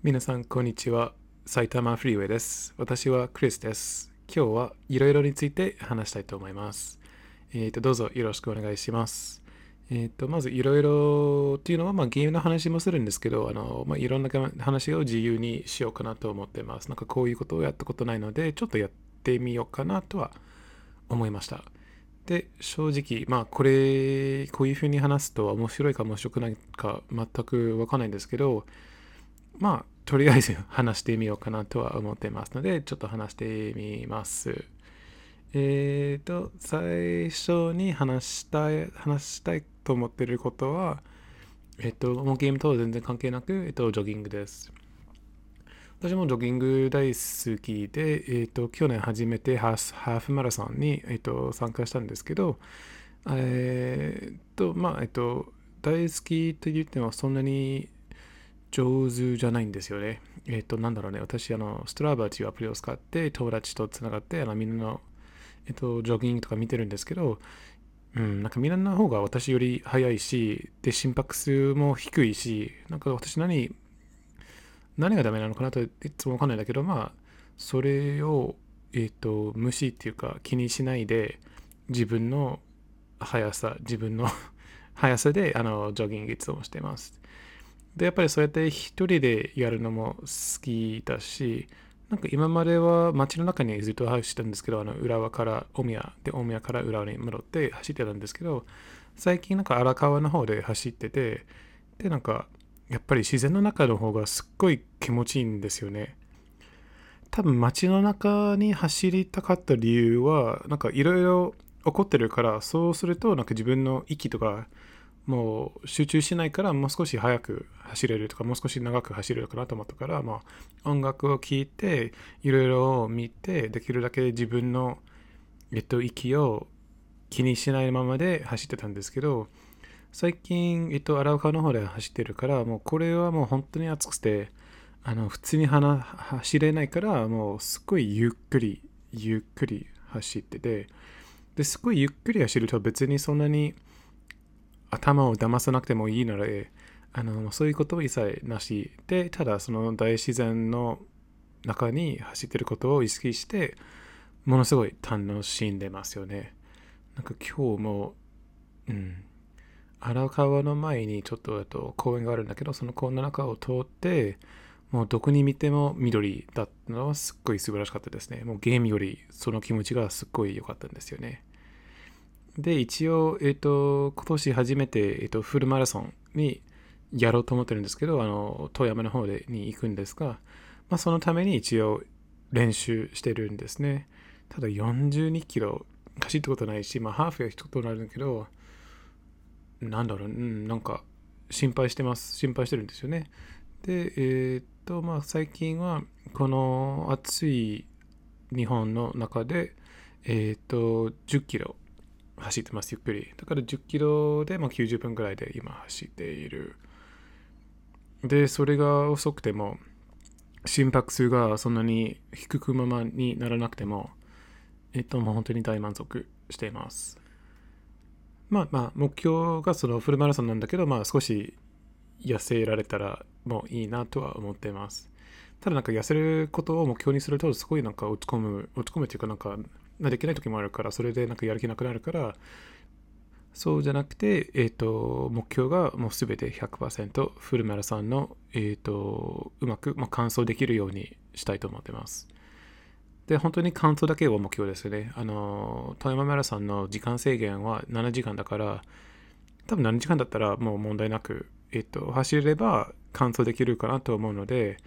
皆さん、こんにちは。埼玉フリーウェイです。私はクリスです。今日はいろいろについて話したいと思います。えっ、と、どうぞよろしくお願いします。えっ、と、まずいろいろっていうのは、まあ、ゲームの話もするんですけど、あの、まあ、いろんな話を自由にしようかなと思ってます。なんかこういうことをやったことないので、ちょっとやってみようかなとは思いました。で、正直、まあ、これ、こういうふうに話すと面白いか面白くないか全くわかんないんですけど、まあ、とりあえず話してみようかなとは思ってますので、ちょっと話してみます。えっ、と、最初に話したい、話したいと思ってることは、えっ、と、もうゲームとは全然関係なく、えっ、と、ジョギングです。私もジョギング大好きで、えっ、と、去年初めてハーフマラソンに、えっ、と、参加したんですけど、えっ、と、まあ、えっ、と、大好きと言ってもそんなに上手じゃないんですよね。えっ、と、なんだろうね。私、あの、ストラバーというアプリを使って友達とつながって、あの、みんなの、えっ、と、ジョギングとか見てるんですけど、うん、なんかみんなの方が私より早いし、で、心拍数も低いし、なんか私何、何がダメなのかなといつもわかんないんだけど、まあ、それを、えっ、と、無視っていうか気にしないで、自分の速さ、自分の 速さで、あの、ジョギングいつもしてます。で、やっぱりそうやって一人でやるのも好きだし、なんか今までは街の中にずっと走ってたんですけど、あの浦和から大宮で大宮から浦和に戻って走ってたんですけど、最近なんか荒川の方で走ってて、で、なんかやっぱり自然の中の方がすっごい気持ちいいんですよね。多分街の中に走りたかった理由は、なんかいろいろ起こってるから、そうするとなんか自分の息とかもう集中しないからもう少し早く走れるとかもう少し長く走れるかなと思ったから、まあ、音楽を聴いていろいろ見てできるだけ自分の、えっと、息を気にしないままで走ってたんですけど最近、えっと、荒川の方で走ってるからもうこれはもう本当に暑くてあの普通に走れないからもうすっごいゆっくりゆっくり走っててですごいゆっくり走ると別にそんなに頭を騙さなくてもいいので、あのそういうことを一切なしで、ただその大自然の中に走ってることを意識して、ものすごい楽しんでますよね。なんか今日も、うん、荒川の前にちょっとと公園があるんだけど、その公園の中を通って、もうどこに見ても緑だったのはすっごい素晴らしかったですね。もうゲームよりその気持ちがすっごい良かったんですよね。で、一応、えっ、ー、と、今年初めて、えっ、ー、と、フルマラソンにやろうと思ってるんですけど、あの、富山の方でに行くんですが、まあ、そのために一応練習してるんですね。ただ42キロ走ったことないし、まあ、ハーフが一ことなるんだけど、なんだろう、うん、なんか心配してます。心配してるんですよね。で、えっ、ー、と、まあ、最近は、この暑い日本の中で、えっ、と、10キロ走ってます、ゆっくり。だから10キロで、ま、90分ぐらいで今走っている。で、それが遅くても、心拍数がそんなに低くままにならなくても、えっと、もう本当に大満足しています。まあまあ、目標がそのフルマラソンなんだけど、まあ少し痩せられたらもういいなとは思っています。ただなんか痩せることを目標にすると、すごいなんか落ち込む、落ち込むっていうかなんか、できない時もあるから、それでなんかやる気なくなるから、そうじゃなくて、え、ー、と、目標がもうすべて100%フルマラソンの、え、ー、と、うまく、まあ、完走できるようにしたいと思ってます。で、本当に完走だけを目標ですね。あの、富山マラソンの時間制限は7時間だから、多分7時間だったらもう問題なく、えっ、ー、と、走れば完走できるかなと思うので、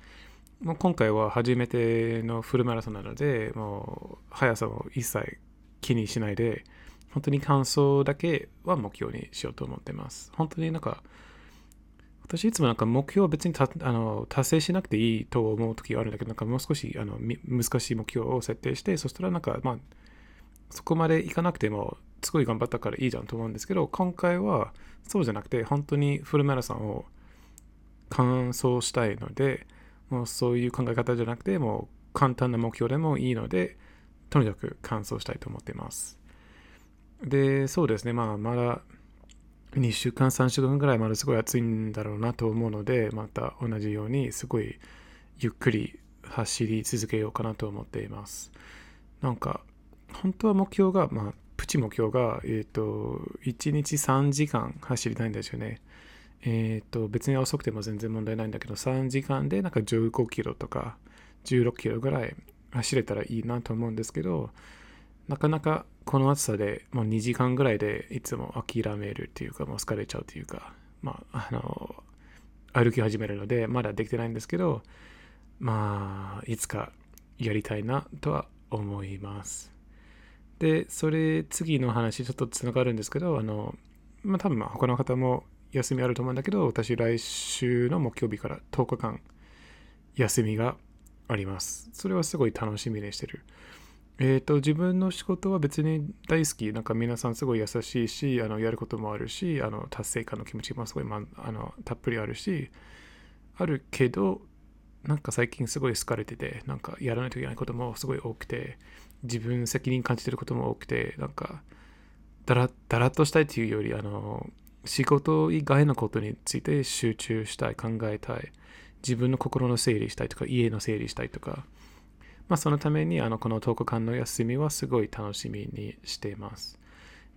もう今回は初めてのフルマラソンなので、もう速さを一切気にしないで、本当に完走だけは目標にしようと思ってます。本当になんか、私いつもなんか目標は別にたあの達成しなくていいと思う時があるんだけど、なんかもう少しあの難しい目標を設定して、そしたらなんかまあ、そこまでいかなくても、すごい頑張ったからいいじゃんと思うんですけど、今回はそうじゃなくて、本当にフルマラソンを完走したいので、もうそういう考え方じゃなくて、もう簡単な目標でもいいので、とにかく完走したいと思っています。で、そうですね、まあ、まだ、2週間、3週間ぐらいまですごい暑いんだろうなと思うので、また同じようにすごいゆっくり走り続けようかなと思っています。なんか、本当は目標が、まあ、プチ目標が、えっ、ー、と、1日3時間走りたいんですよね。え、ー、と、別に遅くても全然問題ないんだけど、3時間でなんか15キロとか16キロぐらい走れたらいいなと思うんですけど、なかなかこの暑さでもう2時間ぐらいでいつも諦めるっていうか、もう疲れちゃうというか、まあ、あの、歩き始めるので、まだできてないんですけど、まあ、いつかやりたいなとは思います。で、それ、次の話、ちょっとつながるんですけど、あの、まあ多分他の方も休みあると思うんだけど、私来週の木曜日から10日間休みがあります。それはすごい楽しみにしてる。えっ、ー、と、自分の仕事は別に大好き。なんか皆さんすごい優しいし、あのやることもあるし、あの達成感の気持ちもすごい、まあのたっぷりあるし、あるけど、なんか最近すごい好かれてて、なんかやらないといけないこともすごい多くて、自分責任感じてることも多くて、なんかだらだらっとしたいっていうより、あの、仕事以外のことについて集中したい、考えたい、自分の心の整理したいとか、家の整理したいとか、まあ、そのためにあのこの10日間の休みはすごい楽しみにしています。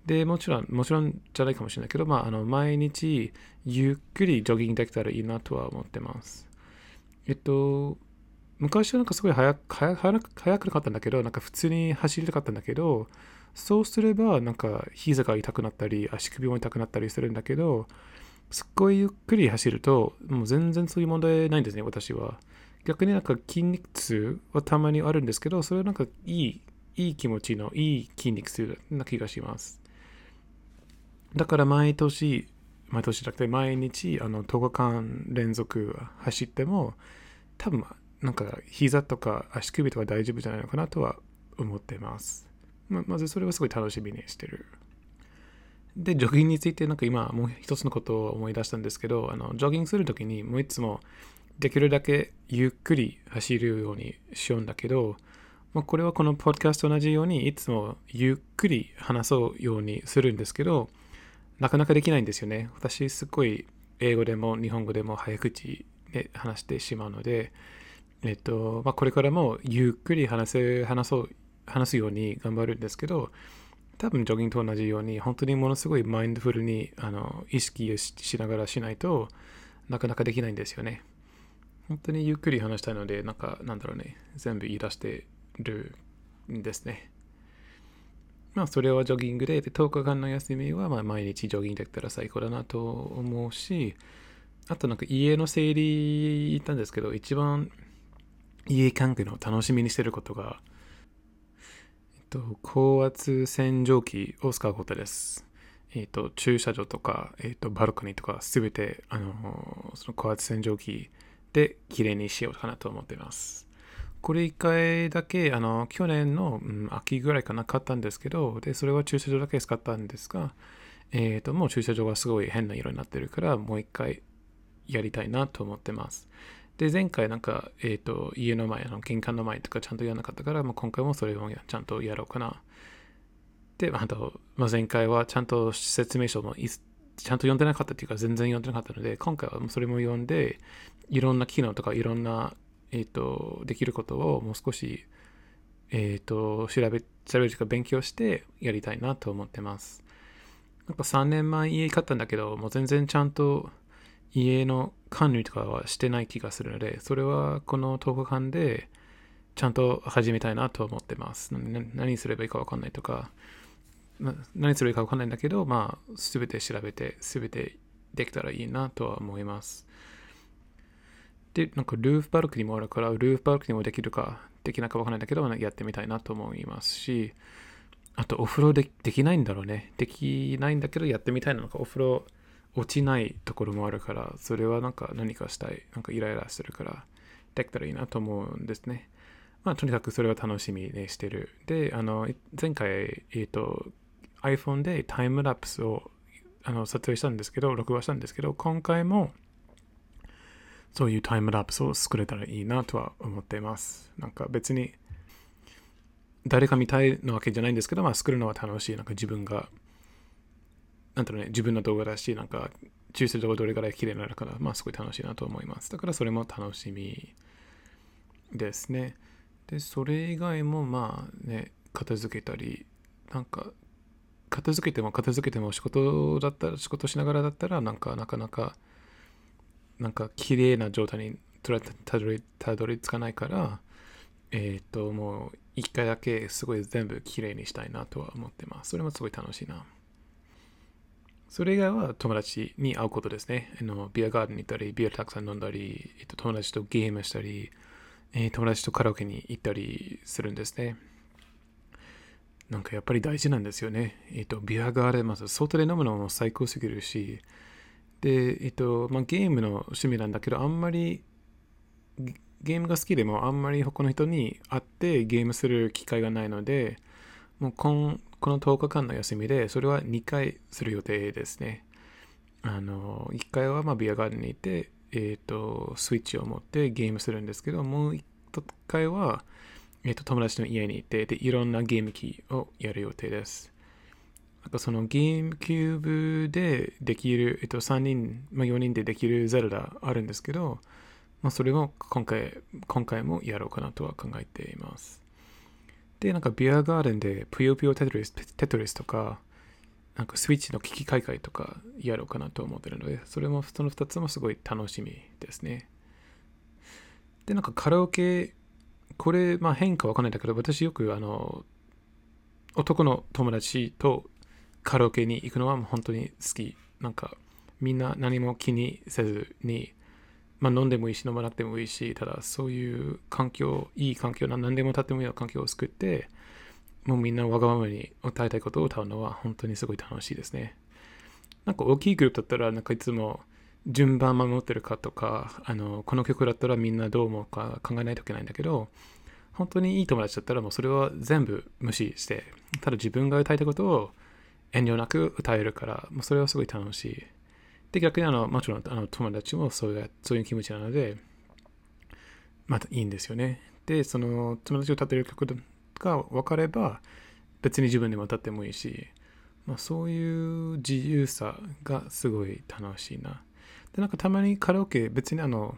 で、もちろん、もちろんじゃないかもしれないけど、まあ、あの毎日ゆっくりジョギングできたらいいなとは思ってます。えっと、昔はなんかすごい早く早くなかったんだけど、なんか普通に走りたかったんだけど、そうすればなんか膝が痛くなったり、足首も痛くなったりするんだけど、すっごいゆっくり走ると、もう全然そういう問題ないんですね、私は。逆になんか筋肉痛はたまにあるんですけど、それはなんかいい、いい気持ちのいい筋肉痛な気がします。だから毎年、毎年じゃなくて毎日あの10日間連続走っても、多分なんか膝とか足首とか大丈夫じゃないのかなとは思ってます。ままずそれはすごい楽しみにしてる。で、ジョギングについてなんか今もう一つのことを思い出したんですけど、あのジョギングするときにもういつもできるだけゆっくり走るようにしようんだけど、まあ、これはこのポッドキャストと同じようにいつもゆっくり話そうようにするんですけど、なかなかできないんですよね。私すっごい英語でも日本語でも早口で話してしまうので、えっと、まあ、これからもゆっくり話せ、話そう、話すように頑張るんですけど、多分ジョギングと同じように、本当にものすごいマインドフルにあの意識しながらしないとなかなかできないんですよね。本当にゆっくり話したいので、なんか、なんだろうね、全部言い出してるんですね。まあ、それはジョギングで、で10日間の休みは、ま、毎日ジョギングできたら最高だなと思うし、あとなんか家の整理行ったんですけど、一番家関係の楽しみにしてることが、と、高圧洗浄機を使うことです。えっと、駐車場とか、えっと、バルコニーとか、すべて、あの、その高圧洗浄機で綺麗にしようかなと思っています。これ1回だけ、あの、去年の、うん、秋ぐらいかな、買ったんですけど、で、それは駐車場だけ使ったんですが、えっ、ー、と、もう駐車場がすごい変な色になってるから、もう1回やりたいなと思ってます。で、前回なんか、えっ、ー、と、家の前、あの玄関の前とかちゃんとやらなかったから、もう今回もそれをちゃんとやろうかな。で、あと、まあ、前回はちゃんと説明書もちゃんと読んでなかったっていうか全然読んでなかったので、今回はそれも読んで、いろんな機能とかいろんな、えっ、ー、と、できることをもう少し、えっ、ー、と、調べ、調べるというか勉強してやりたいなと思ってます。なんか3年前家買ったんだけど、もう全然ちゃんと家の管理とかはしてない気がするので、それはこの10日間でちゃんと始めたいなと思ってます。何すればいいかわかんないとか、何するかわかんないんだけど、まあ、すべて調べて、すべてできたらいいなとは思います。で、なんかルーフバルクにもあるから、ルーフバルクにもできるか、できないかわかんないんだけど、やってみたいなと思いますし、あとお風呂でできないんだろうね。できないんだけど、やってみたいなのか、お風呂落ちないところもあるから、それはなんか何かしたい、なんかイライラするから、できたらいいなと思うんですね。まあ、とにかくそれは楽しみにしてる。で、あの、前回、えっ、ー、と、iPhone でタイムラプスをあの撮影したんですけど、録画したんですけど、今回もそういうタイムラプスを作れたらいいなとは思っています。なんか別に誰か見たいのわけじゃないんですけど、まあ、作るのは楽しい。なんか自分がなんだろうね、自分の動画だし、なんか、抽出動画どれぐらい綺麗になるから、まあ、すごい楽しいなと思います。だから、それも楽しみですね。で、それ以外も、まあね、片付けたり、なんか、片付けても片付けても仕事だったら、仕事しながらだったら、なんか、なかなか、なんか、綺麗な状態にたどりたどり着かないから、えっ、ー、と、もう、一回だけすごい全部綺麗にしたいなとは思ってます。それもすごい楽しいな。それ以外は友達に会うことですね。あのビアガーデンに行ったり、ビアたくさん飲んだり、えっと、友達とゲームしたり、えー、友達とカラオケに行ったりするんですね。なんかやっぱり大事なんですよね。えっと、ビアガーデン、まず外で飲むのも最高すぎるし、で、えっと、まあ、ゲームの趣味なんだけど、あんまりゲームが好きでもあんまり他の人に会ってゲームする機会がないので、もうこのこの10日間の休みで、それは2回する予定ですね。あの、1回はまあビアガーデンに行って、えっ、ー、と、スイッチを持ってゲームするんですけど、もう1回は、えっ、ー、と、友達の家に行って、で、いろんなゲーム機をやる予定です。なんかそのゲームキューブでできる、えっと、3人、まあ、4人でできるゼルダあるんですけど、まあ、それも今回、今回もやろうかなとは考えています。で、なんかビアガーデンでぷよぷよテトリステトリスとか、なんかスイッチの機器買い替えとかやろうかなと思ってるので、それも、その2つもすごい楽しみですね。で、なんかカラオケ、これ、まあ変かわかんないんだけど、私よくあの、男の友達とカラオケに行くのは本当に好き。なんかみんな何も気にせずにまあ、飲んでもいいし飲まなくてもいいしただそういう環境いい環境何でも歌ってもいいような環境を作ってもうみんなわがままに歌いたいことを歌うのは本当にすごい楽しいですね。なんか大きいグループだったらなんかいつも順番守ってるかとかあのこの曲だったらみんなどう思うか考えないといけないんだけど本当にいい友達だったらもうそれは全部無視してただ自分が歌いたいことを遠慮なく歌えるからもうそれはすごい楽しい。で、逆にあの、もちろんあの友達もそういうそういう気持ちなので、またいいんですよね。で、その友達を歌ってる曲が分かれば、別に自分でも歌ってもいいし、まあ、そういう自由さがすごい楽しいな。で、なんかたまにカラオケ、別にあの、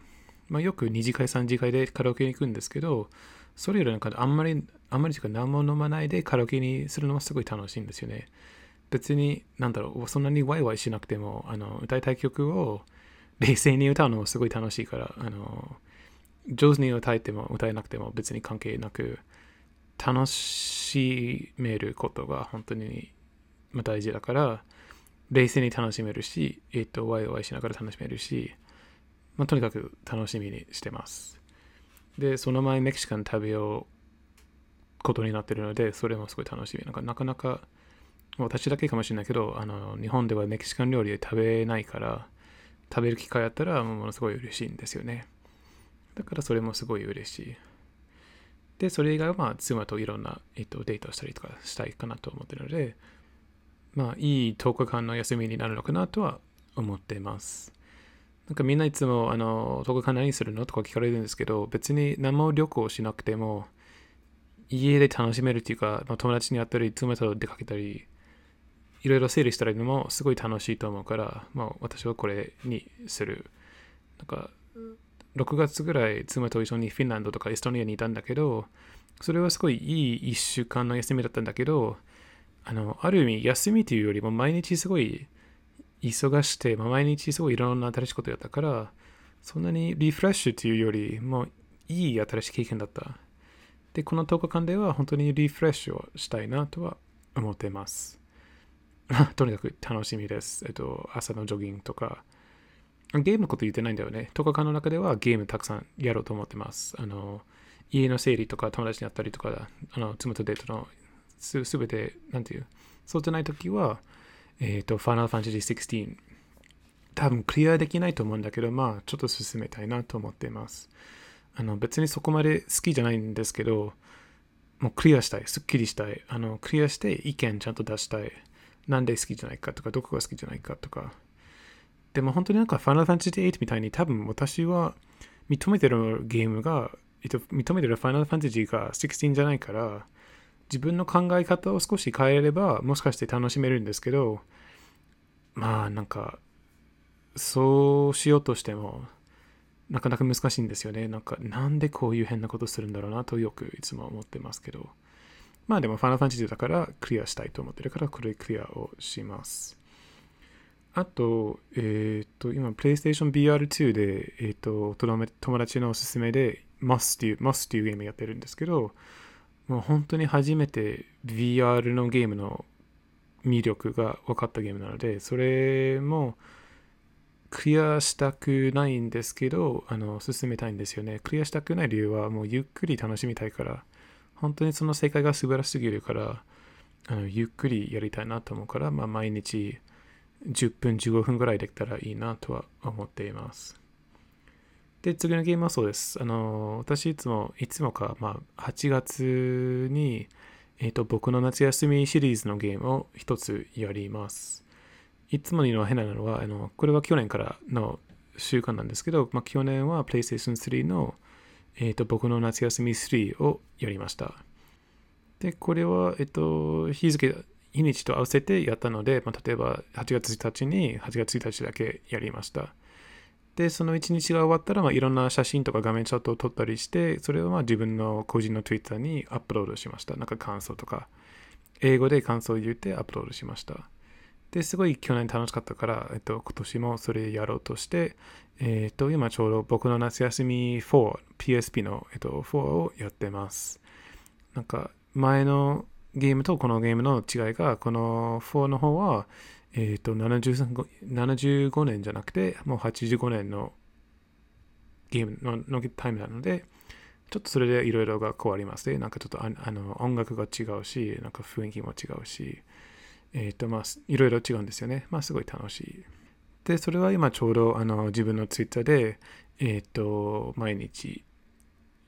まあ、よく2次会、3次会でカラオケに行くんですけど、それよりなんかあんまり、あんまりというか何も飲まないでカラオケにするのもすごい楽しいんですよね。別に、なんだろう、そんなにワイワイしなくても、あの、歌いたい曲を冷静に歌うのもすごい楽しいから、あの、上手に歌えても歌えなくても別に関係なく、楽しめることが本当に大事だから、冷静に楽しめるし、えっ、と、ワイワイしながら楽しめるし、まあ、とにかく楽しみにしてます。で、その前メキシカン食べようことになってるので、それもすごい楽しみ。なんかなかなか私だけかもしれないけど、あの、日本ではメキシカン料理で食べないから、食べる機会あったらものすごい嬉しいんですよね。だからそれもすごい嬉しい。で、それ以外はまあ妻といろんな、えっと、デートをしたりとかしたいかなと思ってるので、まあいい10日間の休みになるのかなとは思ってます。なんかみんないつもあの10日間何するのとか聞かれるんですけど、別に何も旅行しなくても家で楽しめるっていうか、まあ、友達に会ったり、妻と出かけたり、いろいろ整理したらいいのもすごい楽しいと思うから、まあ、私はこれにする。なんか、6月ぐらい妻と一緒にフィンランドとかエストニアにいたんだけど、それはすごいいい1週間の休みだったんだけど、あの、ある意味休みというよりも毎日すごい忙して、まあ、毎日すごいいろんな新しいことやったから、そんなにリフレッシュというよりもいい新しい経験だった。で、この10日間では本当にリフレッシュをしたいなとは思ってます。とにかく楽しみです。えっと、朝のジョギングとか。ゲームのこと言ってないんだよね。10日間の中ではゲームたくさんやろうと思ってます。あの、家の整理とか友達に会ったりとか、あの、妻とデートのすべて、なんていう、そうじゃないときは、えっ、ー、と、Final Fantasy 16。多分クリアできないと思うんだけど、まあ、ちょっと進めたいなと思っています。あの、別にそこまで好きじゃないんですけど、もうクリアしたい、すっきりしたい、あの、クリアして意見ちゃんと出したい。なんで好きじゃないかとか、どこが好きじゃないかとか。でも本当になんか Final Fantasy 8みたいに多分私は認めてるゲームが、認めてる Final Fantasy が16じゃないから、自分の考え方を少し変えれば、もしかして楽しめるんですけど、まあなんか、そうしようとしても、なかなか難しいんですよね。なんか、なんでこういう変なことするんだろうなとよくいつも思ってますけど。まあでも、ファナファンタジーだからクリアしたいと思ってるから、これクリアをします。あと、えっ、ー、と、今、PlayStation VR2 で、えっ、ー、と、友達のおすすめで、Moss っていう、Moss っていうゲームやってるんですけど、もう本当に初めて VR のゲームの魅力が分かったゲームなので、それもクリアしたくないんですけど、あの、進めたいんですよね。クリアしたくない理由は、もうゆっくり楽しみたいから、本当にその世界が素晴らしすぎるから、あのゆっくりやりたいなと思うから、まあ、毎日10分、15分ぐらいできたらいいなとは思っています。で、次のゲームはそうです。あの、私いつも、いつもか、まあ、8月に、えっ、ー、と、僕の夏休みシリーズのゲームを一つやります。いつもにの変なのは、あの、これは去年からの習慣なんですけど、まあ、去年は PlayStation 3の、えっ、ー、と、僕の夏休み3をやりました。で、これは、えっ、と、日付、日にちと合わせてやったので、まあ、例えば8月1日に8月1日だけやりました。で、その1日が終わったら、まあ、いろんな写真とか画面チャットを撮ったりして、それをまあ自分の個人の Twitter にアップロードしました。なんか感想とか、英語で感想を言ってアップロードしました。で、すごい去年楽しかったから、えっと、今年もそれやろうとして、えっと、今ちょうど僕の夏休み4、PSP の、えっと、4をやってます。なんか、前のゲームとこのゲームの違いが、この4の方は、えっ、と75、年じゃなくて、もう85年のゲームののタイムなので、ちょっとそれでいろいろが変わりますね。なんかちょっとあの音楽が違うし、なんか雰囲気も違うし、えっ、ー、とまあ、いろいろ違うんですよね。まあ、すごい楽しい。で、それは今ちょうどあの自分のツイッターで、えっ、ー、と、毎日、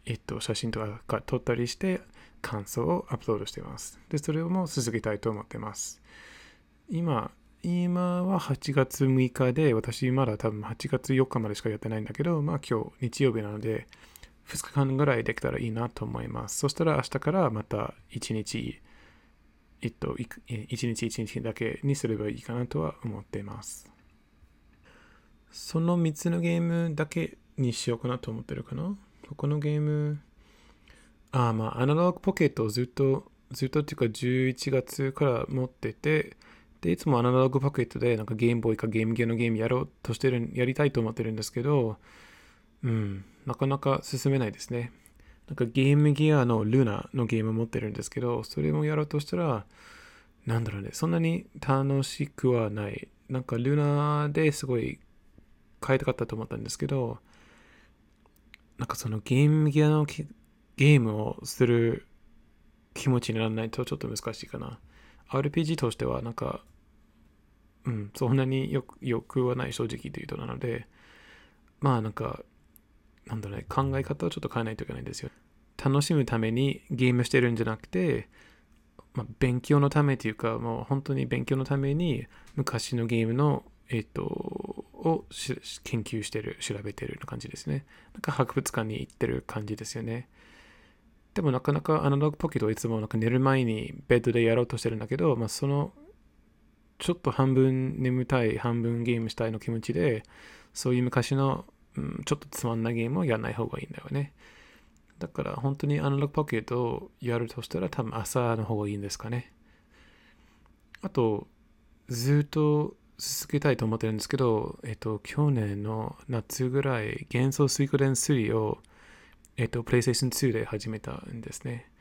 えっ、と、写真とか撮ったりして、感想をアップロードしています。で、それをもう続けたいと思ってます。今、今は8月6日で、私まだ多分8月4日までしかやってないんだけど、まあ今日日曜日なので、2日間ぐらいできたらいいなと思います。そしたら明日からまた1日、えっと、1日1日だけにすればいいかなとは思っています。その3つのゲームだけにしようかなと思ってるかな？このゲーム、あ、まあ、アナログポケットをずっと、ずっとっていうか11月から持ってて、で、いつもアナログパケットでなんかゲームボーイかゲームゲーのゲームやろうとしてる、やりたいと思ってるんですけど、うん、なかなか進めないですね。なんかゲームギアのルナのゲーム持ってるんですけど、それもやろうとしたら、なんだろうね、そんなに楽しくはない。なんかルナですごい変えたかったと思ったんですけど、なんかそのゲームギアのゲームをする気持ちにならないとちょっと難しいかな。RPG としてはなんか、うん、そんなによよくはない正直というとなので、まあなんか、なんだろうね、考え方をちょっと変えないといけないんですよ。楽しむためにゲームしてるんじゃなくて、まあ、勉強のためというか、もう本当に勉強のために昔のゲームの、えっ、と、を研究してる、調べてるような感じですね。なんか博物館に行ってる感じですよね。でもなかなかアナログポケットいつもなんか寝る前にベッドでやろうとしてるんだけど、まあ、そのちょっと半分眠たい、半分ゲームしたいの気持ちで、そういう昔の、うん、ちょっとつまんないゲームをやらない方がいいんだよね。だから本当にアナログポケットをやるとしたら多分朝の方がいいんですかね。あと、ずっと続けたいと思ってるんですけど、えっと、去年の夏ぐらい、幻想水湖伝3をえっ、と、PlayStation 2で始めたんですね。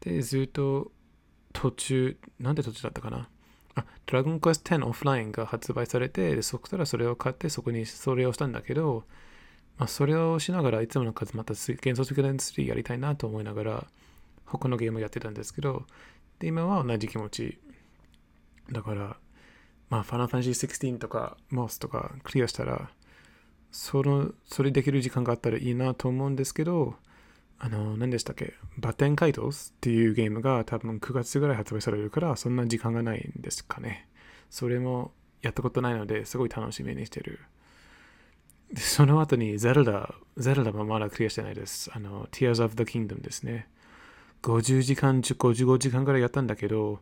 で、ずっと途中、なんで途中だったかな？あ、ドラゴンクエスト10オフラインが発売されて、そこからそれを買って、そこにそれをしたんだけど、まあ、それをしながらいつもの数また幻想的な3やりたいなと思いながら、他のゲームやってたんですけど、で、今は同じ気持ち。だから、まあ、ファナファンシー16とか、モスとかクリアしたら、その、それできる時間があったらいいなと思うんですけど、あの、何でしたっけ？バテンカイトスっていうゲームが多分9月ぐらい発売されるから、そんな時間がないんですかね。それもやったことないので、すごい楽しみにしてる。でその後にゼルダ、ゼルダもまだクリアしてないです。あの、Tears of the Kingdom ですね。50時間、55時間ぐらいやったんだけど、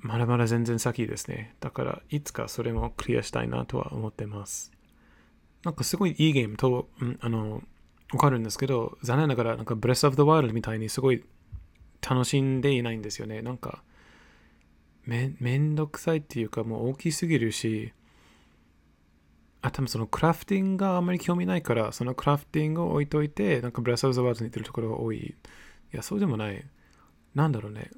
まだまだ全然先ですね。だから、いつかそれもクリアしたいなとは思ってます。なんかすごいいいゲームと、うんあの、わかるんですけど、残念ながら、なんか、ブレス・オブ・ザ・ワールドみたいにすごい楽しんでいないんですよね。なんか、めめんどくさいっていうか、もう大きすぎるし、あ、多分そのクラフティングがあんまり興味ないから、そのクラフティングを置いといて、なんかブレス・オブ・ザ・ワールドに似てるところが多い。いや、そうでもない。なんだろうね。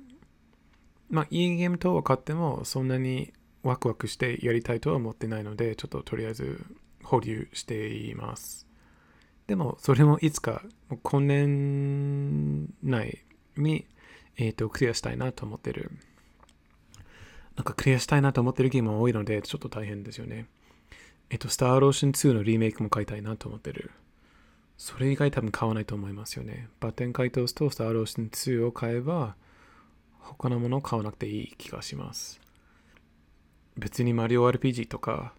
まあ、いいゲームと分かっても、そんなにワクワクしてやりたいとは思ってないので、ちょっととりあえず保留しています。でも、それもいつか、今年内に、えっ、と、クリアしたいなと思ってる。なんかクリアしたいなと思ってるゲームが多いので、ちょっと大変ですよね。えっと、スター・ローション2のリメイクも買いたいなと思ってる。それ以外多分買わないと思いますよね。バッテン解凍スとスター・ローション2を買えば、他のものを買わなくていい気がします。別にマリオ RPG とか、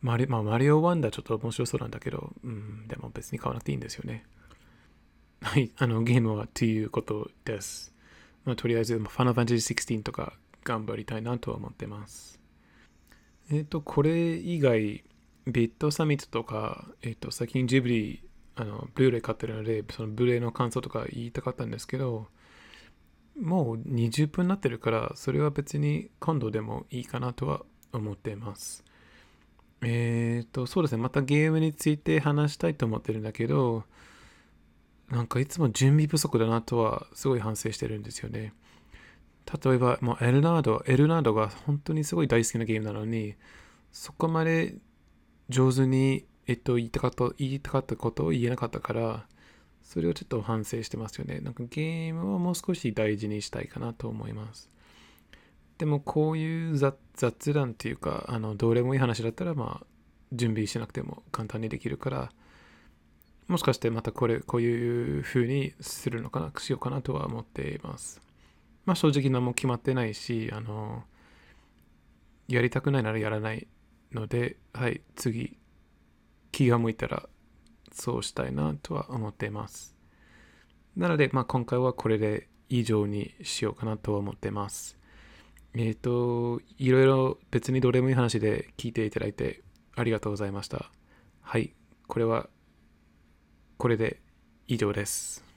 マリ,、まあ、マリオワンダーちょっと面白そうなんだけど、うん、でも別に買わなくていいんですよね。はい、あのゲームはということです。まあ、とりあえず、ファナファンタジー16とか頑張りたいなとは思ってます。えっ、と、これ以外、ビットサミットとか、えっ、と、最近ジブリ、あの、ブルーレイ買ってるので、そのブルーレイの感想とか言いたかったんですけど、もう20分になってるから、それは別に今度でもいいかなとは思ってます。えっ、と、そうですね、またゲームについて話したいと思ってるんだけど、なんかいつも準備不足だなとはすごい反省してるんですよね。例えば、もうエルナード、エルナードが本当にすごい大好きなゲームなのに、そこまで上手に、えっと、言いたかった、言いたかったことを言えなかったから、それをちょっと反省してますよね。なんかゲームをもう少し大事にしたいかなと思います。でもこういう雑談っていうか、あの、どうでもいい話だったら、まあ、準備しなくても簡単にできるから、もしかしてまたこれ、こういう風にするのかな、しようかなとは思っています。まあ正直何も決まってないし、あの、やりたくないならやらないので、はい、次、気が向いたらそうしたいなとは思っています。なので、まあ今回はこれで以上にしようかなとは思ってます。えっ、と、いろいろ別にどれもいい話で聞いていただいてありがとうございました。はい、これはこれで以上です。